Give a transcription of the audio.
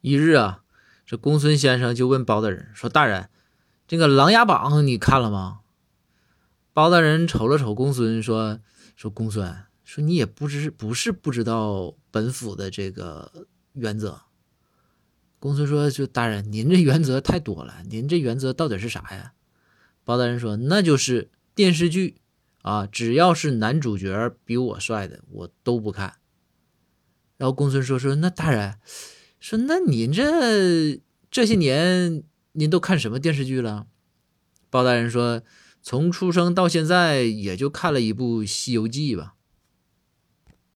一日啊，这公孙先生就问包大人说：“大人，这个《琅琊榜》你看了吗？”包大人瞅了瞅公孙，说：“说公孙，说你也不知不是不知道本府的这个原则。”公孙说：“就大人，您这原则太多了，您这原则到底是啥呀？”包大人说：“那就是电视剧啊，只要是男主角比我帅的，我都不看。”然后公孙说：“说那大人。”说那您这这些年您都看什么电视剧了？包大人说，从出生到现在也就看了一部《西游记》吧。